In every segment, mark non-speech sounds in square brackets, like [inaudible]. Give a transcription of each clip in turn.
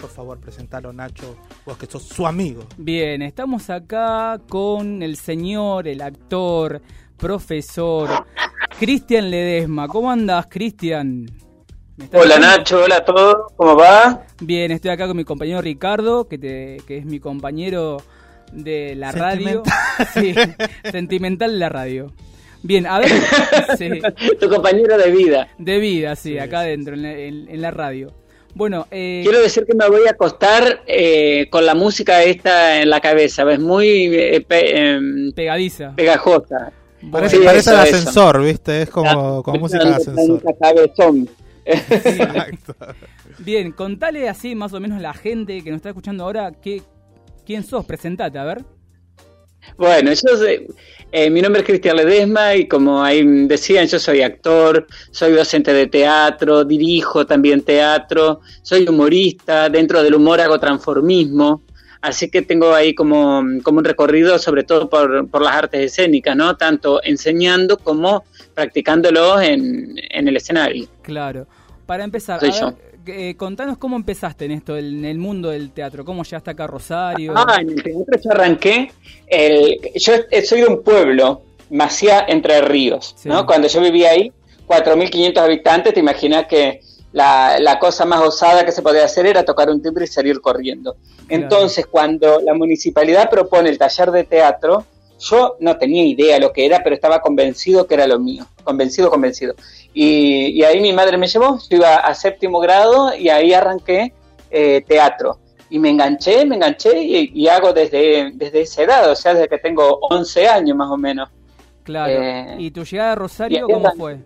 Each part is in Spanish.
Por favor, presentalo, Nacho, vos que sos su amigo. Bien, estamos acá con el señor, el actor, profesor, Cristian Ledesma. ¿Cómo andas, Cristian? Hola Nacho, hola a todos, ¿cómo va? Bien, estoy acá con mi compañero Ricardo, que, te, que es mi compañero de la radio. Sí, sentimental de la radio. Bien, a ver. [laughs] Tu compañero de vida. De vida, sí, acá adentro, en, la radio. Bueno, eh... quiero decir que me voy a acostar eh, con la música esta en la cabeza, es muy eh, em, pegadiza, pegajosa. Parece, parece el ascensor, ¿viste? Es como, como música de ascensor. [laughs] Exacto. Bien, contale así más o menos a la gente que nos está escuchando ahora qué, quién sos, presentate, a ver. Bueno, yo eh, mi nombre es Cristian Ledesma y como ahí decían, yo soy actor, soy docente de teatro, dirijo también teatro, soy humorista, dentro del humor hago transformismo, así que tengo ahí como, como un recorrido sobre todo por, por, las artes escénicas, ¿no? Tanto enseñando como practicándolo en, en el escenario. Claro. Para empezar, eh, contanos cómo empezaste en esto, en el mundo del teatro, cómo llegaste acá a Rosario. Ah, en el teatro yo arranqué, yo soy de un pueblo, Macía Entre Ríos, ¿no? Cuando yo vivía ahí, 4.500 habitantes, te imaginas que la, cosa más osada que se podía hacer era tocar un timbre y salir corriendo. Entonces, cuando la municipalidad propone el taller de teatro, yo no tenía idea lo que era, pero estaba convencido que era lo mío, convencido, convencido. Y, ahí mi madre me llevó, yo iba a séptimo grado y ahí arranqué eh, teatro. Y me enganché, me enganché y, hago desde, desde esa edad, o sea, desde que tengo 11 años más o menos. Claro. Eh, ¿Y tu llegada a Rosario cómo fue?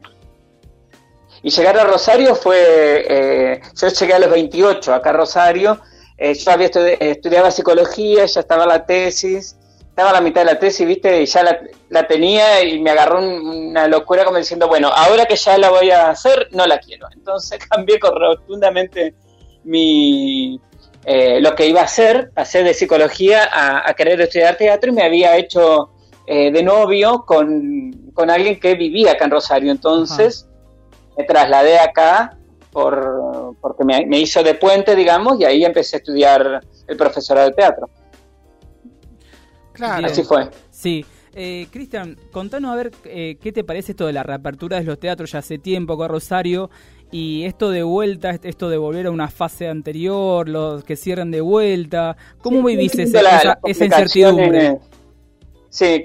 Y llegar a Rosario fue, eh, yo llegué a los 28 acá a Rosario, yo había estudiaba psicología, ya estaba la tesis, estaba a la mitad de la tesis, viste, y ya la, tenía y me agarró una locura como diciendo, bueno, ahora que ya la voy a hacer, no la quiero. [laughs] Entonces cambié rotundamente mi, eh, lo que iba a hacer, hacer de psicología a, querer estudiar teatro y me había hecho eh, de novio con, alguien que vivía acá en Rosario. Entonces me trasladé acá por, porque me, me hizo de puente, digamos, y ahí empecé a estudiar el profesorado de teatro. Así fue. Sí. Eh, Cristian, contanos a ver eh, qué te parece esto de la reapertura de los teatros ya hace tiempo con Rosario y esto de vuelta, esto de volver a una fase anterior, los que cierran de vuelta. ¿Cómo vivís esa, incertidumbre? Sí,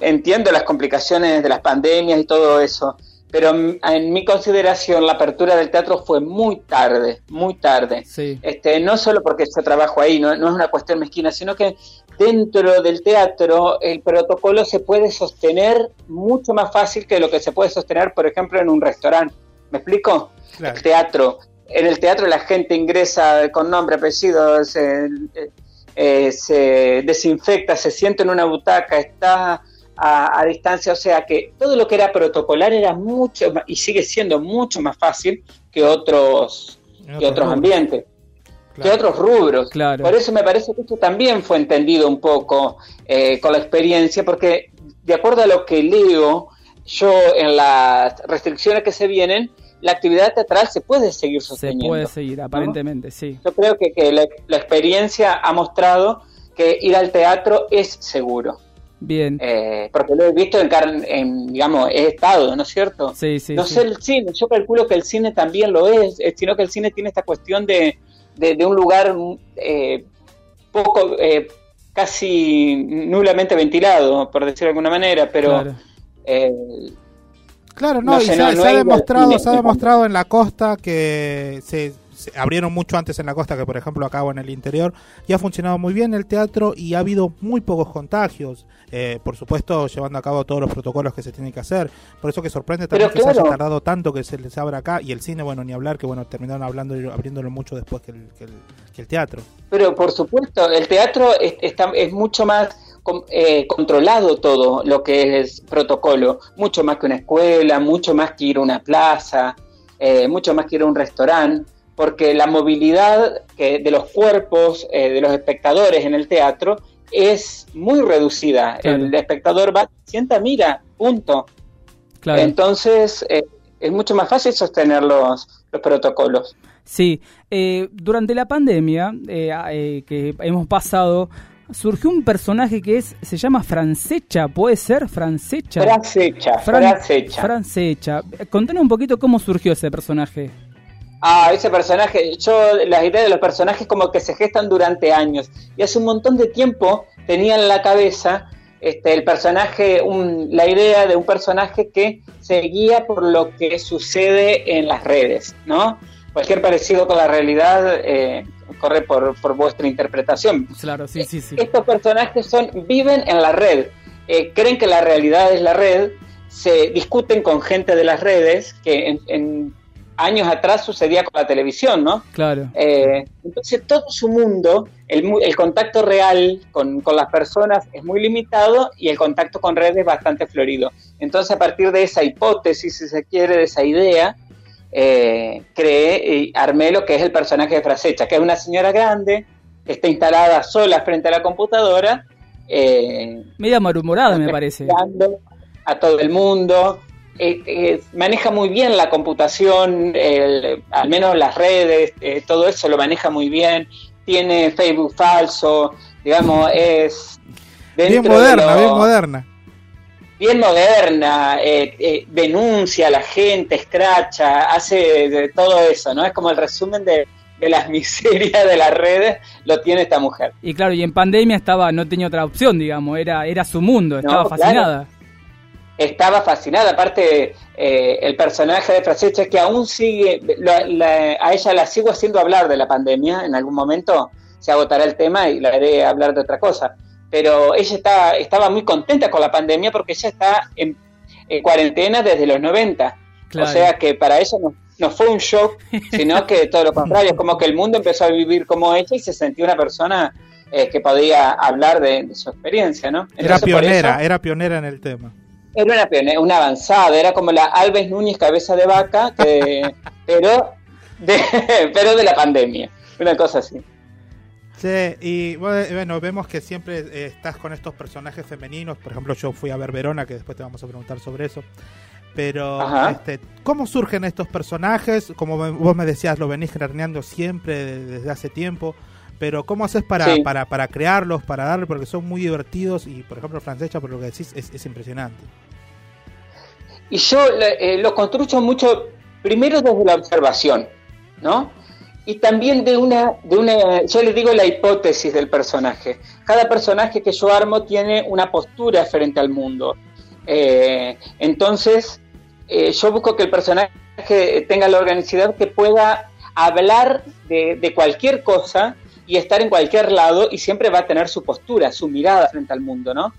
entiendo las complicaciones de las pandemias y todo eso, pero en mi consideración la apertura del teatro fue muy tarde, muy tarde. Este, no solo porque yo trabajo ahí, no, no es una cuestión mezquina, sino que dentro del teatro el protocolo se puede sostener mucho más fácil que lo que se puede sostener, por ejemplo, en un restaurante. ¿Me explico? El teatro. En el teatro la gente ingresa con nombre, apellido, se, eh, se desinfecta, se siente en una butaca, está a, distancia, o sea que todo lo que era protocolar era mucho y sigue siendo mucho más fácil que otros, que otros ambientes que otros rubros. Por eso me parece que esto también fue entendido un poco eh, con la experiencia, porque de acuerdo a lo que leo, yo en las restricciones que se vienen, la actividad teatral se puede seguir sosteniendo. Se puede seguir, aparentemente, sí. Yo creo que, que la, experiencia ha mostrado que ir al teatro es seguro. Bien. Eh, porque lo he visto en, en, digamos, he estado, ¿no es cierto? Sí, sí. No sé el cine, yo calculo que el cine también lo es, sino que el cine tiene esta cuestión de, de, un lugar eh, poco, eh, casi nulamente ventilado, por decirlo de alguna manera, pero... Claro, eh, claro no, y se, ha demostrado, se ha demostrado en la costa que se abrieron mucho antes en la costa que por ejemplo acá o en el interior y ha funcionado muy bien el teatro y ha habido muy pocos contagios eh, por supuesto llevando a cabo todos los protocolos que se tienen que hacer. Por eso que sorprende también que se haya tardado tanto que se les abra acá y el cine bueno ni hablar que bueno terminaron hablando abriéndolo mucho después que el, que el, teatro. Pero por supuesto el teatro es, está, es mucho más eh, controlado todo lo que es protocolo, mucho más que una escuela, mucho más que ir a una plaza, eh, mucho más que ir a un restaurante porque la movilidad de los cuerpos eh, de los espectadores en el teatro es muy reducida. El espectador va, sienta, mira, punto. Entonces eh, es mucho más fácil sostener los, los protocolos. Sí, eh, durante la pandemia eh, eh, que hemos pasado, surgió un personaje que es se llama Francecha, ¿puede ser? Francecha. Francecha, Francecha. Francecha. Contanos un poquito cómo surgió ese personaje. Ah, ese personaje, yo las ideas de los personajes como que se gestan durante años y hace un montón de tiempo tenía en la cabeza este, el personaje, la idea de un personaje que se guía por lo que sucede en las redes, ¿no? Cualquier parecido con la realidad eh, corre por, vuestra interpretación. Claro, sí, sí, sí. Estos personajes son, viven en la red, eh, creen que la realidad es la red, se discuten con gente de las redes, que en años atrás sucedía con la televisión, ¿no? Claro. Eh, entonces todo su mundo, el, contacto real con, las personas es muy limitado y el contacto con redes es bastante florido. Entonces a partir de esa hipótesis, si se quiere, de esa idea, eh, creé y armé lo que es el personaje de Frasecha, que es una señora grande, que está instalada sola frente a la computadora. Eh, Media malhumorada, me [laughs] parece. A todo el mundo, eh, eh, maneja muy bien la computación, al menos las redes, eh, todo eso lo maneja muy bien. Tiene Facebook falso, digamos, es. Bien moderna, bien moderna. Bien moderna, denuncia a la gente, escracha, hace de todo eso, ¿no? Es como el resumen de, las [laughs] miserias de las redes lo tiene esta mujer. Y claro, y en pandemia estaba, no tenía otra opción, digamos, era, era su mundo, estaba fascinada estaba fascinada. Aparte, eh, el personaje de Francesca que aún sigue, a ella la sigo haciendo hablar de la pandemia. En algún momento se agotará el tema y la haré hablar de otra cosa. Pero ella está, estaba muy contenta con la pandemia porque ella está en, cuarentena desde los 90. O sea que para ella no, fue un shock, sino [laughs] que todo lo contrario, es como que el mundo empezó a vivir como ella y se sentía una persona eh, que podía hablar de, su experiencia, ¿no? era pionera, era pionera en el tema. Era una, una avanzada, era como la Alves Núñez cabeza de vaca, [laughs] pero, de, [laughs] pero de la pandemia, una cosa así. Sí, y bueno, vemos que siempre eh, estás con estos personajes femeninos. Por ejemplo, yo fui a ver Verona, que después te vamos a preguntar sobre eso. Pero, este, ¿cómo surgen estos personajes? Como vos me decías, lo venís craneando siempre desde hace tiempo. Pero, ¿cómo haces para, para, para crearlos, para darle? Porque son muy divertidos y, por ejemplo, Francesca, por lo que decís, es, es impresionante. Y yo eh, lo construyo mucho, primero desde la observación, ¿no? Y también de una, de una, yo le digo la hipótesis del personaje. Cada personaje que yo armo tiene una postura frente al mundo. Eh, entonces, eh, yo busco que el personaje tenga la organicidad que pueda hablar de, de, cualquier cosa y estar en cualquier lado y siempre va a tener su postura, su mirada frente al mundo, ¿no?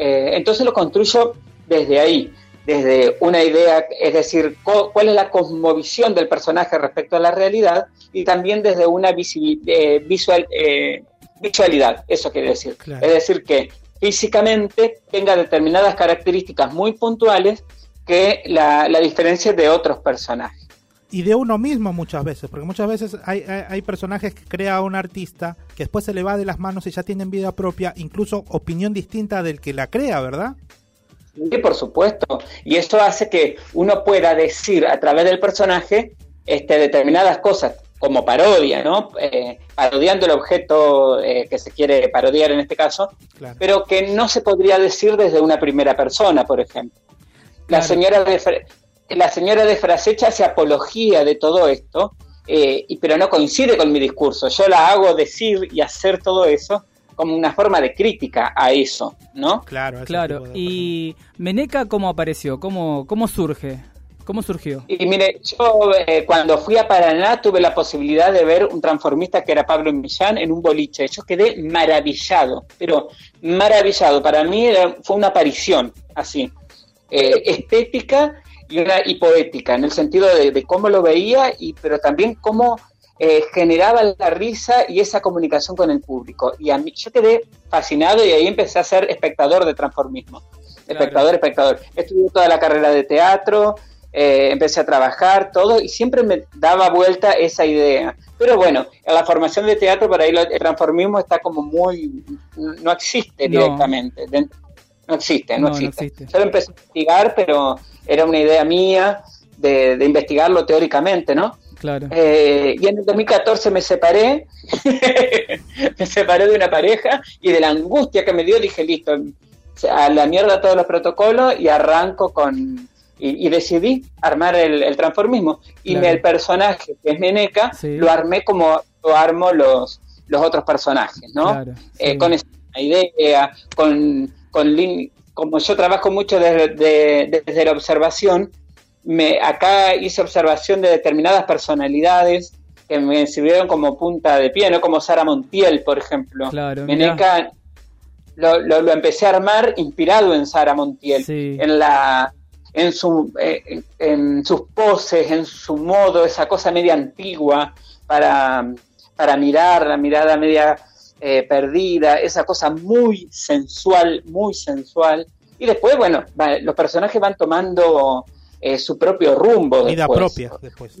entonces lo construyo desde ahí desde una idea, es decir, cuál es la cosmovisión del personaje respecto a la realidad y también desde una eh, visual, eh, visualidad, eso quiere decir. Es decir, que físicamente tenga determinadas características muy puntuales que la, la diferencia de otros personajes. Y de uno mismo muchas veces, porque muchas veces hay, hay, personajes que crea un artista que después se le va de las manos y ya tienen vida propia, incluso opinión distinta del que la crea, ¿verdad? Sí, por supuesto. Y eso hace que uno pueda decir a través del personaje este, determinadas cosas, como parodia, ¿no? Eh, parodiando el objeto eh, que se quiere parodiar en este caso, pero que no se podría decir desde una primera persona, por ejemplo. La señora de la señora de Frasecha hace apología de todo esto, eh, y, pero no coincide con mi discurso. Yo la hago decir y hacer todo eso como una forma de crítica a eso, ¿no? Claro, claro. ¿Y Meneca cómo apareció? ¿Cómo, cómo surge? ¿Cómo surgió? Y mire, yo eh, cuando fui a Paraná tuve la posibilidad de ver un transformista que era Pablo Millán en un boliche. Yo quedé maravillado, pero maravillado. Para mí fue una aparición así, eh, estética y, poética, en el sentido de, de, cómo lo veía, y pero también cómo eh, generaba la risa y esa comunicación con el público. Y a mí, yo quedé fascinado y ahí empecé a ser espectador de transformismo. Espectador, espectador. Estudié toda la carrera de teatro, eh, empecé a trabajar, todo, y siempre me daba vuelta esa idea. Pero bueno, en la formación de teatro, para ahí el transformismo está como muy. no existe directamente. No existe, no, existe. Yo lo empecé a investigar, pero era una idea mía de, de investigarlo teóricamente, ¿no? Claro. Eh, y en el 2014 me separé, [laughs] me separé de una pareja y de la angustia que me dio dije, listo, a la mierda todos los protocolos y arranco con... Y, decidí armar el, transformismo. Y el personaje, que es Meneca, lo armé como lo armo los, los otros personajes, ¿no? Eh, con esa idea, con, con como yo trabajo mucho desde, desde la observación, me, acá hice observación de determinadas personalidades que me sirvieron como punta de pie, ¿no? Como Sara Montiel, por ejemplo. Claro, Meneca lo, lo, empecé a armar inspirado en Sara Montiel, en la en, su, eh, en, sus poses, en su modo, esa cosa media antigua para, para mirar, la mirada media eh, perdida, esa cosa muy sensual, muy sensual. Y después, bueno, los personajes van tomando eh, su propio rumbo. Vida propia después.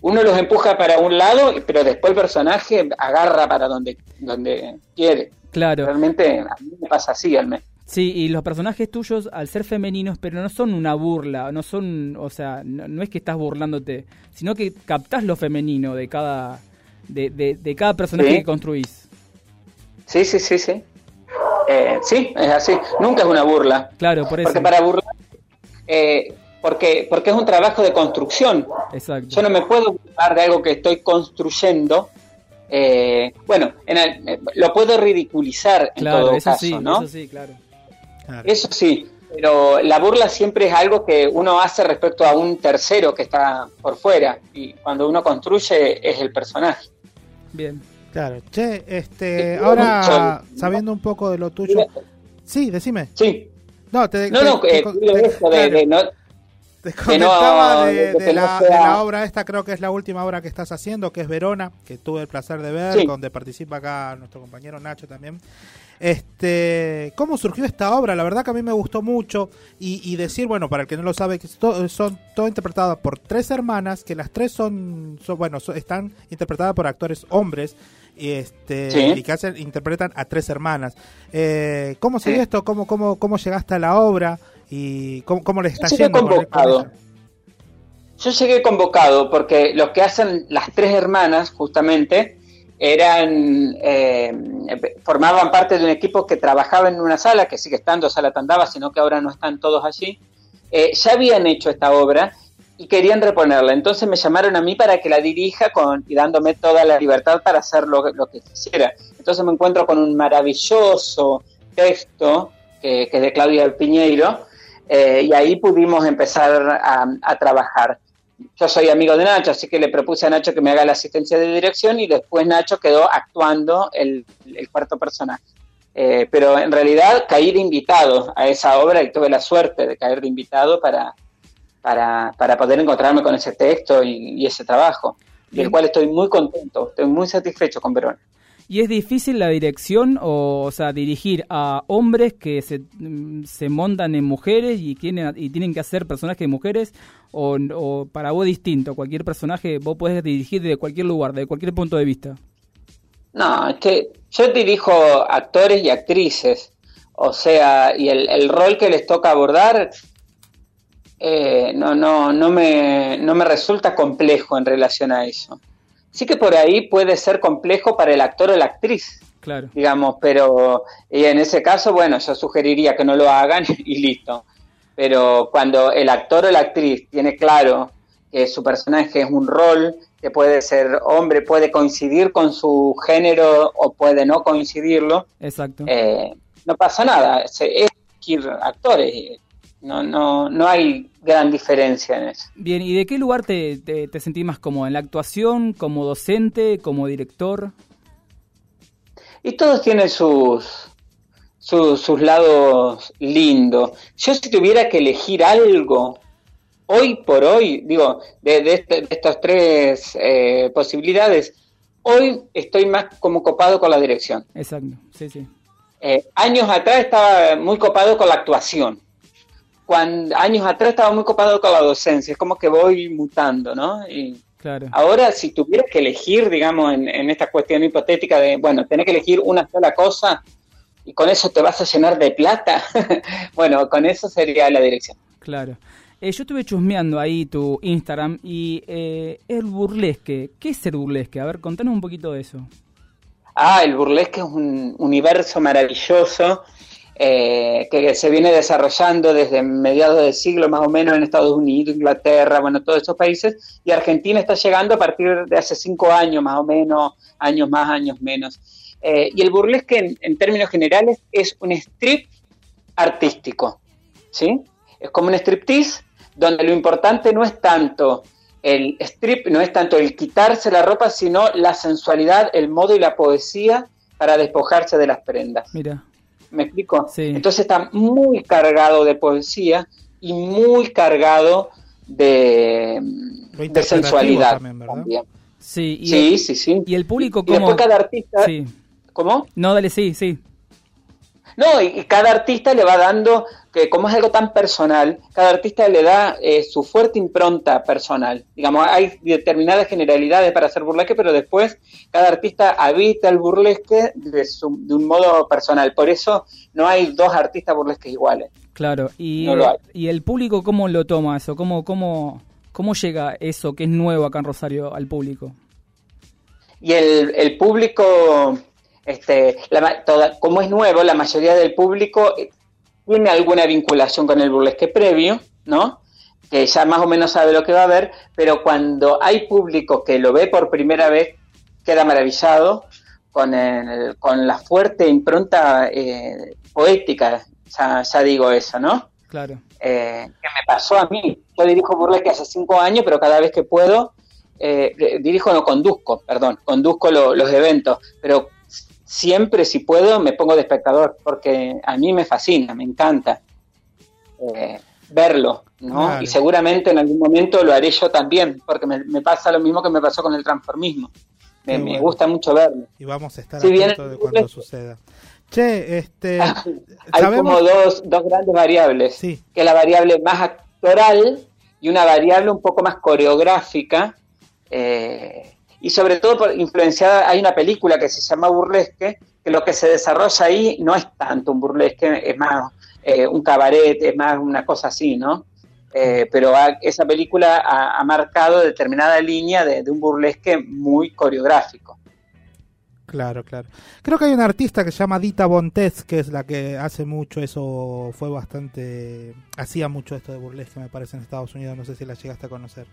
Uno, los empuja para un lado, pero después el personaje agarra para donde, donde quiere. Claro. Realmente a mí me pasa así al menos. Sí, y los personajes tuyos, al ser femeninos, pero no son una burla, no son, o sea, no, es que estás burlándote, sino que captás lo femenino de cada, de, de, cada personaje que construís. Sí, sí, sí, sí. Eh, sí, es así. Nunca es una burla. Claro, por eso. Porque para burlar, eh, porque, porque es un trabajo de construcción. Exacto. Yo no me puedo burlar de algo que estoy construyendo eh, bueno, en lo puedo ridiculizar en todo eso caso, sí, ¿no? Eso sí, claro. Eso sí, pero la burla siempre es algo que uno hace respecto a un tercero que está por fuera y cuando uno construye es el personaje. Bien. Claro. Che, este, ahora sabiendo un poco de lo tuyo. Sí, decime. Sí. No, te, no, no, de, no te comentaba de, la, obra esta, creo que es la última obra que estás haciendo, que es Verona, que tuve el placer de ver, donde participa acá nuestro compañero Nacho también. Este, ¿Cómo surgió esta obra? La verdad que a mí me gustó mucho y, decir, bueno, para el que no lo sabe, que son todo interpretadas por tres hermanas, que las tres son, bueno, están interpretadas por actores hombres y este y que hacen, interpretan a tres hermanas. Eh, ¿Cómo sigue esto? ¿Cómo, cómo, ¿Cómo llegaste a la obra? ¿Y cómo, cómo les está yendo? Convocado. Yo llegué convocado porque los que hacen las tres hermanas, justamente, eran eh, formaban parte de un equipo que trabajaba en una sala, que sigue estando Sala Tandaba, sino que ahora no están todos allí. Eh, ya habían hecho esta obra y querían reponerla. Entonces me llamaron a mí para que la dirija con, y dándome toda la libertad para hacer lo, que quisiera. Entonces me encuentro con un maravilloso texto que, es de Claudia Piñeiro eh, y ahí pudimos empezar a trabajar yo soy amigo de Nacho, así que le propuse a Nacho que me haga la asistencia de dirección y después Nacho quedó actuando el, cuarto personaje. Eh, pero en realidad caí de invitado a esa obra y tuve la suerte de caer de invitado para, para, para poder encontrarme con ese texto y, ese trabajo, del cual estoy muy contento, estoy muy satisfecho con Verón. ¿Y es difícil la dirección, o, sea, dirigir a hombres que se, mm, se montan en mujeres y tienen, y tienen que hacer personajes de mujeres? O, para vos distinto, cualquier personaje vos podés dirigir desde cualquier lugar, desde cualquier punto de vista? No, es que yo dirijo actores y actrices, o sea, y el, el rol que les toca abordar eh, no, no, no, me, no me resulta complejo en relación a eso sí que por ahí puede ser complejo para el actor o la actriz. Claro. Digamos, pero y en ese caso, bueno, yo sugeriría que no lo hagan [laughs] y listo. Pero cuando el actor o la actriz tiene claro que su personaje es un rol, que puede ser hombre, puede coincidir con su género o puede no coincidirlo, Exacto. Eh, no pasa nada. Es actores. No, no, no hay gran diferencia en eso. Bien, ¿y de qué lugar te, te, sentís más cómodo? ¿En la actuación, como docente, como director? Y todos tienen sus, sus, lados lindos. Yo si tuviera que elegir algo, hoy por hoy, digo, de, de, este, estas tres eh, posibilidades, hoy estoy más como copado con la dirección. Exacto, sí, sí. Eh, años atrás estaba muy copado con la actuación cuando años atrás estaba muy copado con la docencia, es como que voy mutando, ¿no? Y claro. ahora si tuvieras que elegir, digamos, en, esta cuestión hipotética de, bueno, tenés que elegir una sola cosa y con eso te vas a llenar de plata, [laughs] bueno, con eso sería la dirección. Claro. Eh, yo estuve chusmeando ahí tu Instagram y eh, el burlesque. ¿Qué es el burlesque? A ver, contanos un poquito de eso. Ah, el burlesque es un universo maravilloso eh, que se viene desarrollando desde mediados del siglo más o menos en Estados Unidos, Inglaterra, bueno, todos esos países, y Argentina está llegando a partir de hace cinco años más o menos, años más, años menos. Eh, y el burlesque en, términos generales es un strip artístico, ¿sí? Es como un striptease donde lo importante no es tanto el strip, no es tanto el quitarse la ropa, sino la sensualidad, el modo y la poesía para despojarse de las prendas. Mira. ¿Me explico? Entonces está muy cargado de poesía y muy cargado de, de sensualidad también, Sí, sí, sí, sí, Y el público, como... cada artista... ¿Cómo? No, dale, sí, sí. No, y, cada artista le va dando, que como es algo tan personal, cada artista le da eh, su fuerte impronta personal. Digamos, hay determinadas generalidades para hacer burlesque, pero después cada artista habita el burlesque de, un modo personal. Por eso no hay dos artistas burlesques iguales. Claro, y, y el público cómo lo toma eso, cómo, cómo, cómo llega eso que es nuevo acá en Rosario al público. Y el, el público este, como es nuevo, la mayoría del público eh, tiene alguna vinculación con el burlesque previo, ¿no? Que ya más o menos sabe lo que va a ver, pero cuando hay público que lo ve por primera vez, queda maravillado con, con la fuerte impronta eh, poética, ya, digo eso, ¿no? Claro. Eh, que me pasó a mí. Yo dirijo burlesque hace cinco años, pero cada vez que puedo, dirijo, no conduzco, perdón, conduzco los eventos, pero siempre si puedo me pongo de espectador, porque a mí me fascina, me encanta eh, verlo, ¿no? Y seguramente en algún momento lo haré yo también, porque me, pasa lo mismo que me pasó con el transformismo. Me, gusta mucho verlo. Y vamos a estar atentos de cuando suceda. Che, este... [laughs] Hay como dos, dos grandes variables, sí. que es la variable más actoral y una variable un poco más coreográfica, eh, y sobre todo por, influenciada, hay una película que se llama Burlesque, que lo que se desarrolla ahí no es tanto un burlesque, es más eh, un cabaret, es más una cosa así, ¿no? Eh, pero esa película ha, marcado determinada línea de, un burlesque muy coreográfico. Claro, claro. Creo que hay una artista que se llama Dita Bontes, que es la que hace mucho eso, fue bastante, hacía mucho esto de burlesque, me parece, en Estados Unidos, no sé si la llegaste a conocer.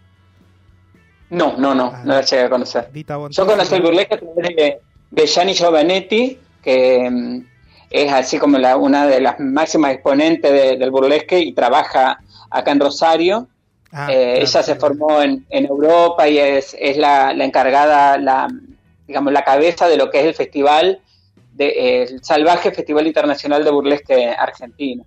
No, no, no, no la llegué a conocer. Yo conocí el burlesque de, de Gianni Giovanetti, que mm, es así como la, una de las máximas exponentes del burlesque y trabaja acá en Rosario. Ah, eh, ella se formó en, en, Europa y es, es la, la, encargada, la, digamos, la cabeza de lo que es el festival, de, el Salvaje Festival Internacional de Burlesque Argentino.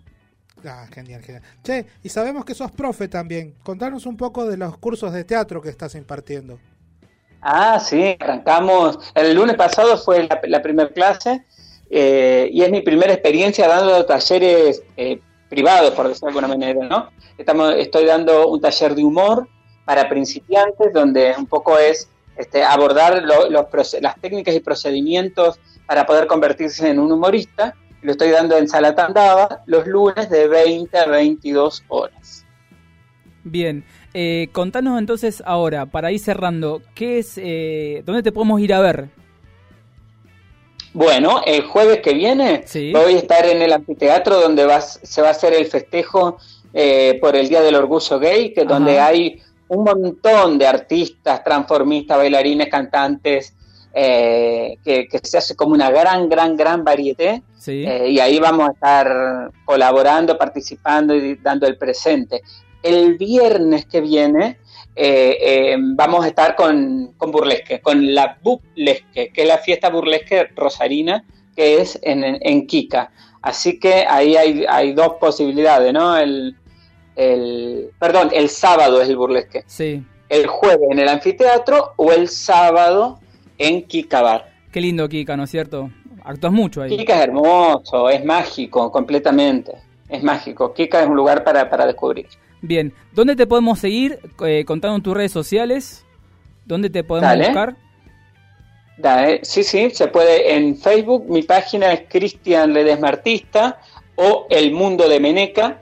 Ah, genial, genial. Che, y sabemos que sos profe también. Contanos un poco de los cursos de teatro que estás impartiendo. Ah, sí, arrancamos. El lunes pasado fue la, primera clase eh, y es mi primera experiencia dando talleres eh, privados, por decirlo de alguna manera, ¿no? Estamos, estoy dando un taller de humor para principiantes, donde un poco es este, abordar las técnicas y procedimientos para poder convertirse en un humorista lo estoy dando en Sala Tandava los lunes de 20 a 22 horas. Bien, eh, contanos entonces ahora, para ir cerrando, ¿qué es, eh, ¿dónde te podemos ir a ver? Bueno, el jueves que viene voy a estar en el anfiteatro donde se va a hacer el festejo eh, por el Día del Orgullo Gay, que donde hay un montón de artistas, transformistas, bailarines, cantantes, eh, que, se hace como una gran, gran, gran variedad. Eh, y ahí vamos a estar colaborando, participando y dando el presente. El viernes que viene eh, vamos a estar con, con, Burlesque, con la Burlesque, que es la fiesta burlesque rosarina, que es en, en Kika. Así que ahí hay, hay dos posibilidades, ¿no? El, el, perdón, el sábado es el burlesque. Sí. El jueves en el anfiteatro o el sábado en Kika Bar. Qué lindo Kika, ¿no es cierto? Actúas mucho ahí. Kika es hermoso, es mágico, completamente. Es mágico. Kika es un lugar para, para descubrir. Bien, ¿dónde te podemos seguir? Eh, contando en tus redes sociales. ¿Dónde te podemos buscar? Dale. Sí, sí, se puede en Facebook. Mi página es Cristian Ledesmartista o El Mundo de Meneca.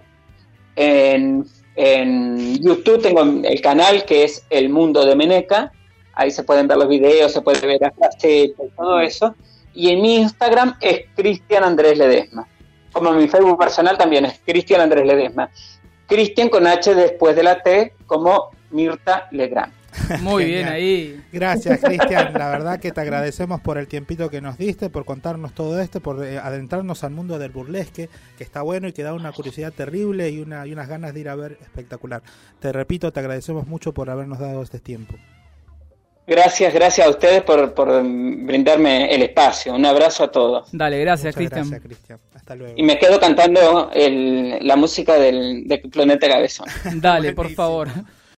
En En YouTube tengo el canal que es El Mundo de Meneca. Ahí se pueden ver los videos, se puede ver las y todo eso. Y en mi Instagram es Cristian Andrés Ledesma. Como mi Facebook personal también es Cristian Andrés Ledesma. Cristian con H después de la T como Mirta Legrand. [laughs] Muy bien ahí. Gracias, Cristian. La verdad que te agradecemos por el tiempito que nos diste, por contarnos todo esto, por eh, adentrarnos al mundo del burlesque, que está bueno y que da una curiosidad terrible y, una, y unas ganas de ir a ver espectacular. Te repito, te agradecemos mucho por habernos dado este tiempo. Gracias, gracias a ustedes por, brindarme el espacio. Un abrazo a todos. Dale, gracias, Cristian. Hasta luego. Y me quedo cantando la música del, del Planeta Cabezón. Dale, por favor.